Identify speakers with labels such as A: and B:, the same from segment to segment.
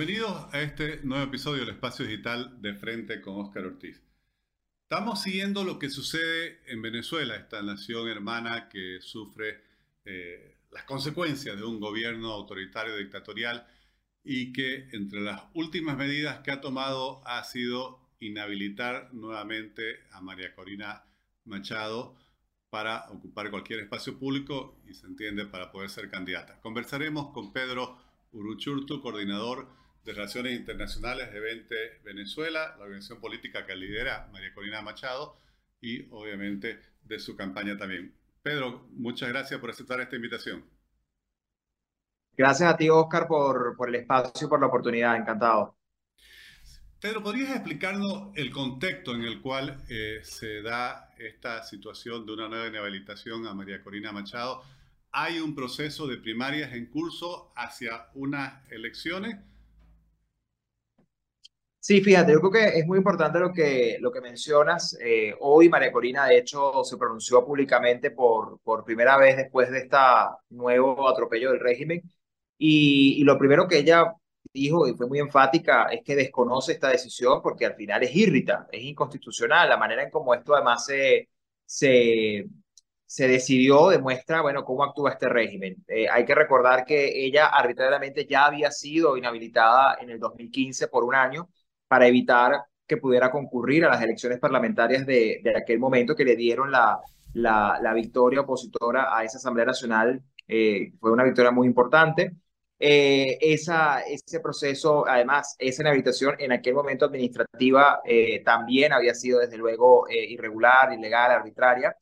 A: Bienvenidos a este nuevo episodio del Espacio Digital de Frente con Óscar Ortiz. Estamos siguiendo lo que sucede en Venezuela, esta nación hermana que sufre eh, las consecuencias de un gobierno autoritario dictatorial y que entre las últimas medidas que ha tomado ha sido inhabilitar nuevamente a María Corina Machado para ocupar cualquier espacio público y se entiende para poder ser candidata. Conversaremos con Pedro Uruchurtu, coordinador de Relaciones Internacionales de 20 Venezuela, la organización política que lidera María Corina Machado y obviamente de su campaña también. Pedro, muchas gracias por aceptar esta invitación.
B: Gracias a ti, Oscar, por, por el espacio y por la oportunidad. Encantado.
A: Pedro, ¿podrías explicarnos el contexto en el cual eh, se da esta situación de una nueva inhabilitación a María Corina Machado? ¿Hay un proceso de primarias en curso hacia unas elecciones?
B: Sí, fíjate, yo creo que es muy importante lo que, lo que mencionas. Eh, hoy María Corina, de hecho, se pronunció públicamente por, por primera vez después de este nuevo atropello del régimen. Y, y, lo primero que ella dijo, y fue muy enfática, es que desconoce esta decisión porque al final es irrita, es inconstitucional. La manera en cómo esto además se, se, se decidió demuestra, bueno, cómo actúa este régimen. Eh, hay que recordar que ella arbitrariamente ya había sido inhabilitada en el 2015 por un año para evitar que pudiera concurrir a las elecciones parlamentarias de, de aquel momento que le dieron la, la, la, victoria opositora a esa Asamblea Nacional. Eh, fue una victoria muy importante. Eh, esa, ese proceso, además, esa inhabilitación en aquel momento administrativa eh, también había sido desde luego eh, irregular, ilegal, arbitraria.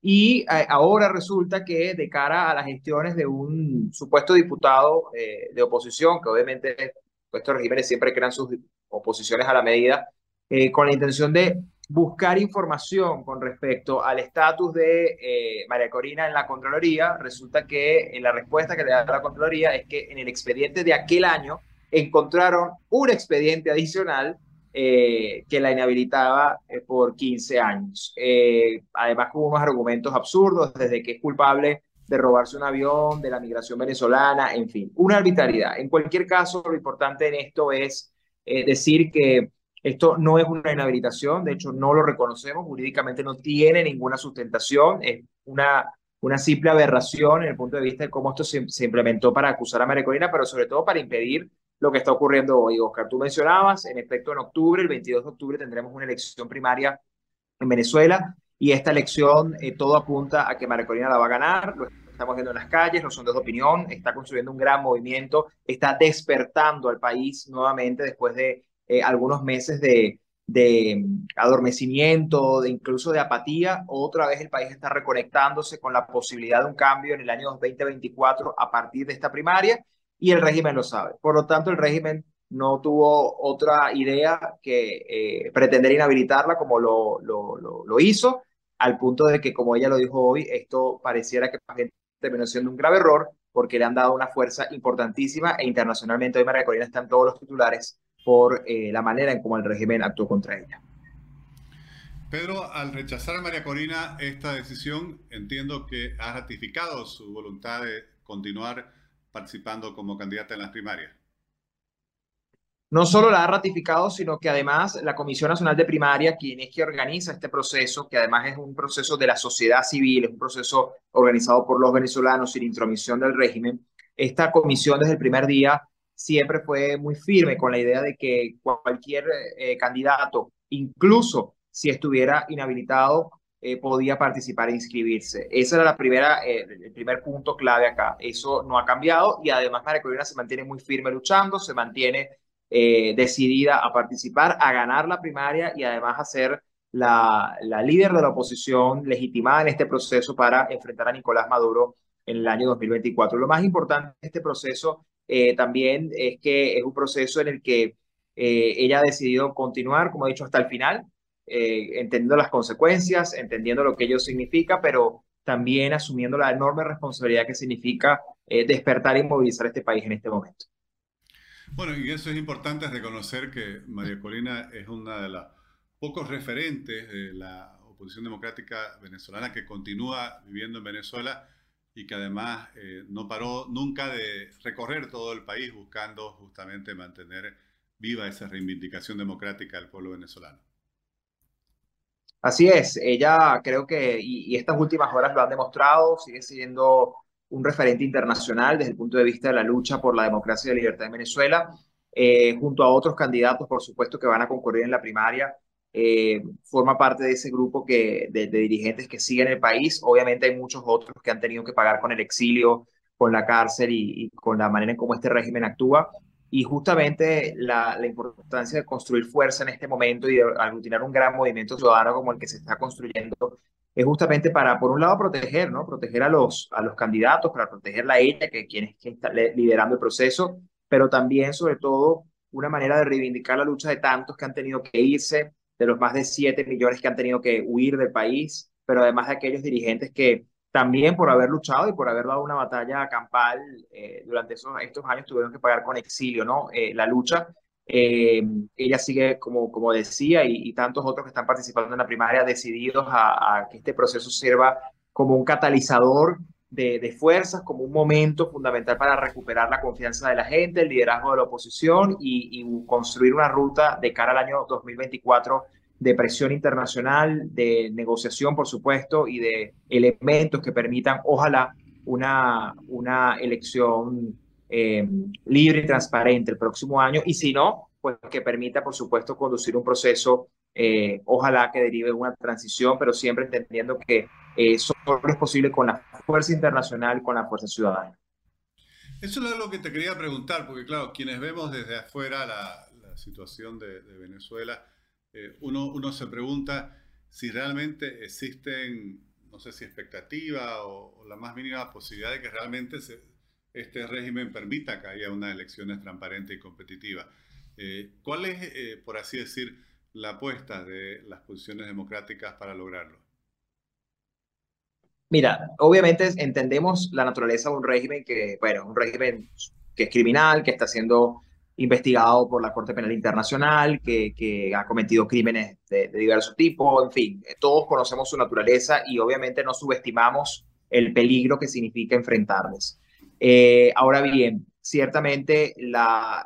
B: Y eh, ahora resulta que de cara a las gestiones de un supuesto diputado eh, de oposición, que obviamente estos regímenes siempre crean sus oposiciones a la medida, eh, con la intención de buscar información con respecto al estatus de eh, María Corina en la Contraloría, resulta que en la respuesta que le da la Contraloría es que en el expediente de aquel año encontraron un expediente adicional eh, que la inhabilitaba eh, por 15 años. Eh, además, con unos argumentos absurdos, desde que es culpable de robarse un avión, de la migración venezolana, en fin, una arbitrariedad. En cualquier caso, lo importante en esto es eh, decir que esto no es una inhabilitación, de hecho no lo reconocemos, jurídicamente no tiene ninguna sustentación, es una, una simple aberración en el punto de vista de cómo esto se, se implementó para acusar a María Corina, pero sobre todo para impedir lo que está ocurriendo hoy. Oscar, tú mencionabas, en efecto, en octubre, el 22 de octubre, tendremos una elección primaria en Venezuela y esta elección eh, todo apunta a que María Corina la va a ganar. Estamos viendo en las calles, los sondeos de opinión, está construyendo un gran movimiento, está despertando al país nuevamente después de eh, algunos meses de, de adormecimiento, de incluso de apatía. Otra vez el país está reconectándose con la posibilidad de un cambio en el año 2024 a partir de esta primaria y el régimen lo sabe. Por lo tanto, el régimen no tuvo otra idea que eh, pretender inhabilitarla como lo, lo, lo, lo, hizo, al punto de que, como ella lo dijo hoy, esto pareciera que terminó siendo un grave error porque le han dado una fuerza importantísima e internacionalmente hoy María Corina está en todos los titulares por eh, la manera en cómo el régimen actuó contra ella.
A: Pedro, al rechazar a María Corina esta decisión, entiendo que ha ratificado su voluntad de continuar participando como candidata en las primarias.
B: No solo la ha ratificado, sino que además la Comisión Nacional de Primaria, quien es que organiza este proceso, que además es un proceso de la sociedad civil, es un proceso organizado por los venezolanos sin intromisión del régimen, esta comisión desde el primer día siempre fue muy firme con la idea de que cualquier eh, candidato, incluso si estuviera inhabilitado, eh, podía participar e inscribirse. Ese era la primera, eh, el primer punto clave acá. Eso no ha cambiado y además María Corina se mantiene muy firme luchando, se mantiene eh, decidida a participar, a ganar la primaria y además a ser la, líder de la oposición legitimada en este proceso para enfrentar a Nicolás Maduro en el año 2024. Lo más importante de este proceso eh, también es que es un proceso en el que eh, ella ha decidido continuar, como he dicho, hasta el final, entendiendo las consecuencias, entendiendo lo que ello significa, pero también asumiendo la enorme responsabilidad que significa despertar y movilizar este país en este momento.
A: Bueno, y eso es importante reconocer que María Corina es una de las pocos referentes de la oposición democrática venezolana que continúa viviendo en Venezuela y que además eh, no paró nunca de recorrer todo el país buscando justamente mantener viva esa reivindicación democrática del pueblo venezolano.
B: Así es, ella creo que, y, estas últimas horas lo han demostrado, sigue siendo un referente internacional desde el punto de vista de la lucha por la democracia y la libertad en Venezuela, eh, junto a otros candidatos, por supuesto, que van a concurrir en la primaria. Eh, forma parte de ese grupo que, de, dirigentes que siguen el país. Obviamente hay muchos otros que han tenido que pagar con el exilio, con la cárcel y, con la manera en cómo este régimen actúa. Y justamente la, la, importancia de construir fuerza en este momento y de aglutinar un gran movimiento ciudadano como el que se está construyendo es justamente para, por un lado, proteger, ¿no? Proteger a los, a los candidatos, para protegerla a ella, que quien, es, quien está liderando el proceso, pero también, sobre todo, una manera de reivindicar la lucha de tantos que han tenido que irse, de los más de 7 millones que han tenido que huir del país, pero además de aquellos dirigentes que también por haber luchado y por haber dado una batalla campal eh, durante esos, estos años tuvieron que pagar con exilio, ¿no? Eh, la lucha. Eh, ella sigue, como, como decía, y, tantos otros que están participando en la primaria, decididos a, que este proceso sirva como un catalizador de, de, fuerzas, como un momento fundamental para recuperar la confianza de la gente, el liderazgo de la oposición y, y construir una ruta de cara al año 2024 de presión internacional, de negociación, por supuesto, y de elementos que permitan, ojalá, una, una elección eh, libre y transparente el próximo año, y si no, pues que permita, por supuesto, conducir un proceso, eh, ojalá que derive una transición, pero siempre entendiendo que eh, solo es posible con la fuerza internacional, con la fuerza ciudadana.
A: Eso es lo que te quería preguntar, porque claro, quienes vemos desde afuera la, la situación de, de Venezuela, eh, uno, uno, se pregunta si realmente existen, no sé si expectativa o, la más mínima posibilidad de que realmente este régimen permita que haya unas elecciones transparentes y competitivas. Eh, ¿Cuál es, eh, por así decir, la apuesta de las posiciones democráticas para lograrlo?
B: Mira, obviamente entendemos la naturaleza de un régimen que, bueno, un régimen que es criminal, que está haciendo investigado por la Corte Penal Internacional, que, que ha cometido crímenes de, de diverso tipo, en fin, todos conocemos su naturaleza y obviamente no subestimamos el peligro que significa enfrentarles. Eh, ahora bien, ciertamente la,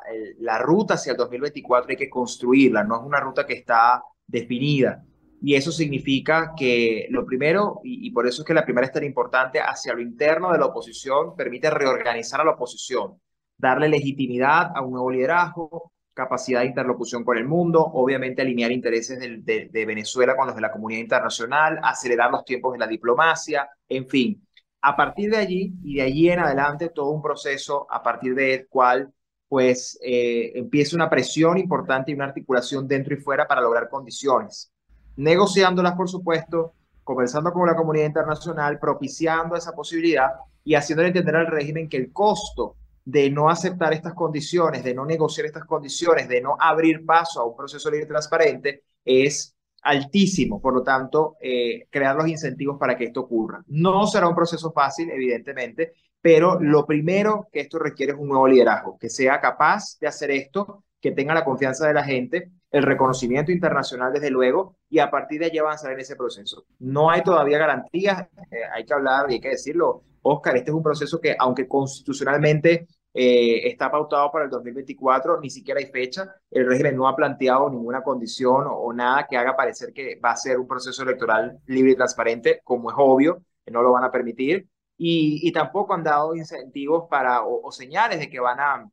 B: ruta hacia el 2024 hay que construirla, no es una ruta que está definida. Y eso significa que lo primero, y, y por eso es que la primera es tan importante, hacia lo interno de la oposición, permite reorganizar a la oposición darle legitimidad a un nuevo liderazgo, capacidad de interlocución con el mundo, obviamente alinear intereses de, de, Venezuela con los de la comunidad internacional, acelerar los tiempos de la diplomacia, en fin. A partir de allí y de allí en adelante, todo un proceso a partir del cual pues eh, empieza una presión importante y una articulación dentro y fuera para lograr condiciones, negociándolas, por supuesto, conversando con la comunidad internacional, propiciando esa posibilidad y haciéndole entender al régimen que el costo de no aceptar estas condiciones, de no negociar estas condiciones, de no abrir paso a un proceso libre y transparente, es altísimo. Por lo tanto, eh, crear los incentivos para que esto ocurra. No será un proceso fácil, evidentemente, pero lo primero que esto requiere es un nuevo liderazgo, que sea capaz de hacer esto, que tenga la confianza de la gente, el reconocimiento internacional, desde luego, y a partir de allí avanzar en ese proceso. No hay todavía garantías, eh, hay que hablar y hay que decirlo, Oscar, este es un proceso que, aunque constitucionalmente eh, está pautado para el 2024, ni siquiera hay fecha. El régimen no ha planteado ninguna condición o, nada que haga parecer que va a ser un proceso electoral libre y transparente, como es obvio, no lo van a permitir. Y, tampoco han dado incentivos para o, señales de que van a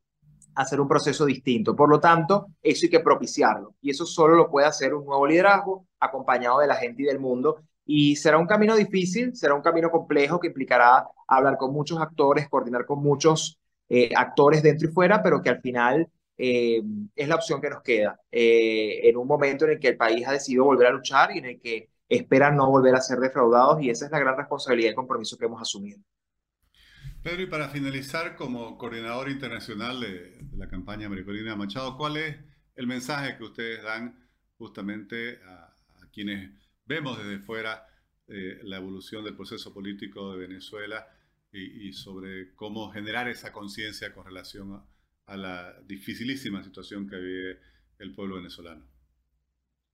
B: hacer un proceso distinto. Por lo tanto, eso hay que propiciarlo. Y eso solo lo puede hacer un nuevo liderazgo acompañado de la gente y del mundo. Y será un camino difícil, será un camino complejo que implicará hablar con muchos actores, coordinar con muchos eh, actores dentro y fuera, pero que al final eh, es la opción que nos queda eh, en un momento en el que el país ha decidido volver a luchar y en el que esperan no volver a ser defraudados y esa es la gran responsabilidad y compromiso que hemos asumido.
A: Pedro, y para finalizar, como coordinador internacional de, la campaña Maricolina Machado, ¿cuál es el mensaje que ustedes dan justamente a, quienes vemos desde fuera la evolución del proceso político de Venezuela y, sobre cómo generar esa conciencia con relación a, a, la dificilísima situación que vive el pueblo venezolano.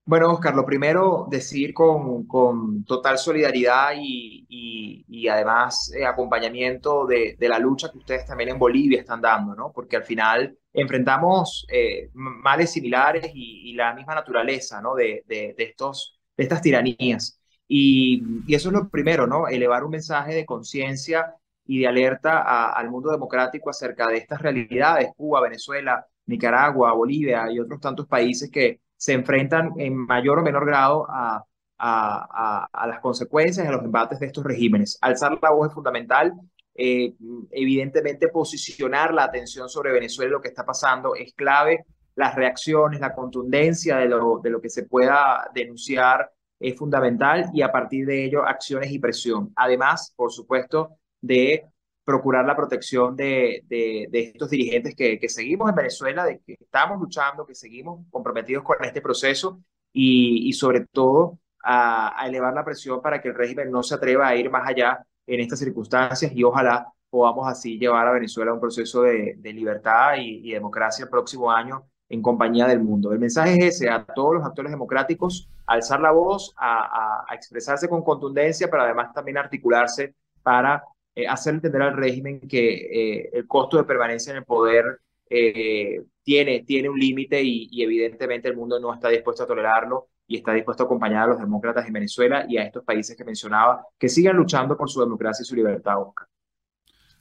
B: Bueno, Oscar, lo primero, decir con, con total solidaridad y, y- y además eh, acompañamiento de, de la lucha que ustedes también en Bolivia están dando, ¿no? Porque al final enfrentamos eh, males similares y, y la misma naturaleza, ¿no? De, de, de estos, de estas tiranías. Y, y eso es lo primero, ¿no? Elevar un mensaje de conciencia y de alerta a- al mundo democrático acerca de estas realidades, Cuba, Venezuela, Nicaragua, Bolivia y otros tantos países que se enfrentan en mayor o menor grado a, a, a, las consecuencias, a los embates de estos regímenes. Alzar la voz es fundamental. Eh, evidentemente, posicionar la atención sobre Venezuela y lo que está pasando es clave. Las reacciones, la contundencia de lo, de lo que se pueda denunciar es fundamental y a partir de ello acciones y presión. Además, por supuesto, de procurar la protección de, de, de estos dirigentes que, que, seguimos en Venezuela, de que estamos luchando, que seguimos comprometidos con este proceso y, y sobre todo a, elevar la presión para que el régimen no se atreva a ir más allá en estas circunstancias y ojalá podamos así llevar a Venezuela a un proceso de, de libertad y, democracia el próximo año en compañía del mundo. El mensaje es ese, a todos los actores democráticos, alzar la voz, a, a expresarse con contundencia, pero además también articularse para eh, hacer entender al régimen que eh, el costo de permanencia en el poder eh, tiene, tiene un límite y, y, evidentemente el mundo no está dispuesto a tolerarlo y está dispuesto a acompañar a los demócratas en Venezuela y a estos países que mencionaba que sigan luchando por su democracia y su libertad, Oscar.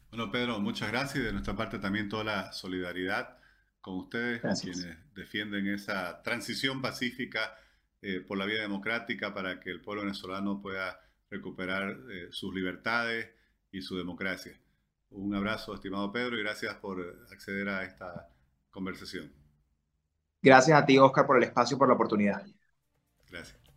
A: Bueno, Pedro, muchas gracias y de nuestra parte también toda la solidaridad con ustedes,
B: Gracias.
A: quienes defienden esa transición pacífica eh, por la vía democrática para que el pueblo venezolano pueda recuperar eh, sus libertades y su democracia. Un abrazo, estimado Pedro, y gracias por acceder a esta conversación.
B: Gracias a ti, Oscar, por el espacio y por la oportunidad.
A: Gracias.